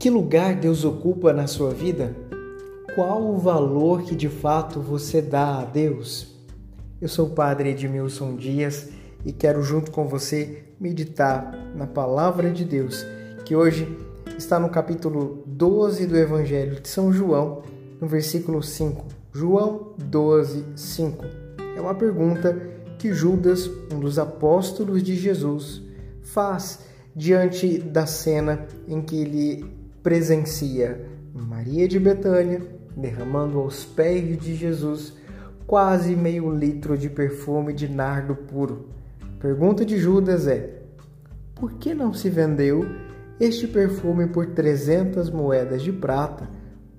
Que lugar Deus ocupa na sua vida? Qual o valor que de fato você dá a Deus? Eu sou o Padre Edmilson Dias e quero, junto com você, meditar na Palavra de Deus, que hoje está no capítulo 12 do Evangelho de São João, no versículo 5. João 12, 5. É uma pergunta que Judas, um dos apóstolos de Jesus, faz diante da cena em que ele presencia Maria de Betânia derramando aos pés de Jesus quase meio litro de perfume de nardo puro. Pergunta de Judas é: por que não se vendeu este perfume por trezentas moedas de prata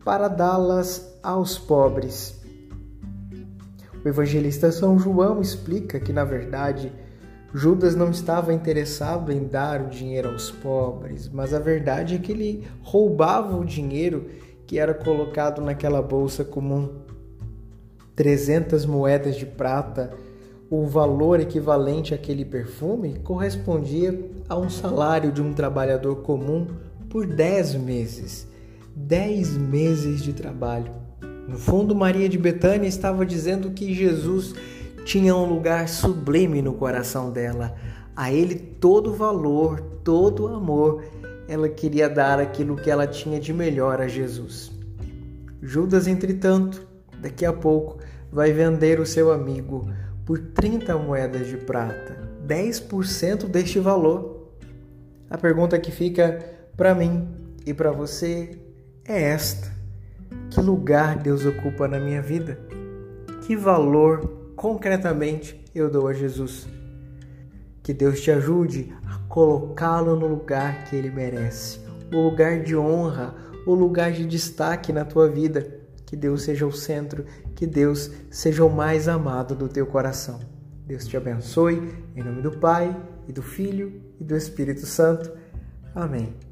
para dá-las aos pobres? O evangelista São João explica que, na verdade, Judas não estava interessado em dar o dinheiro aos pobres, mas a verdade é que ele roubava o dinheiro que era colocado naquela bolsa comum. 300 moedas de prata, o valor equivalente àquele perfume, correspondia a um salário de um trabalhador comum por 10 meses. 10 meses de trabalho. No fundo, Maria de Betânia estava dizendo que Jesus tinha um lugar sublime no coração dela. A ele todo valor, todo amor. Ela queria dar aquilo que ela tinha de melhor a Jesus. Judas, entretanto, daqui a pouco vai vender o seu amigo por 30 moedas de prata, 10% deste valor. A pergunta que fica para mim e para você é esta: que lugar Deus ocupa na minha vida? Que valor concretamente eu dou a Jesus. Que Deus te ajude a colocá-lo no lugar que ele merece, o lugar de honra, o lugar de destaque na tua vida. Que Deus seja o centro, que Deus seja o mais amado do teu coração. Deus te abençoe, em nome do Pai, e do Filho e do Espírito Santo. Amém.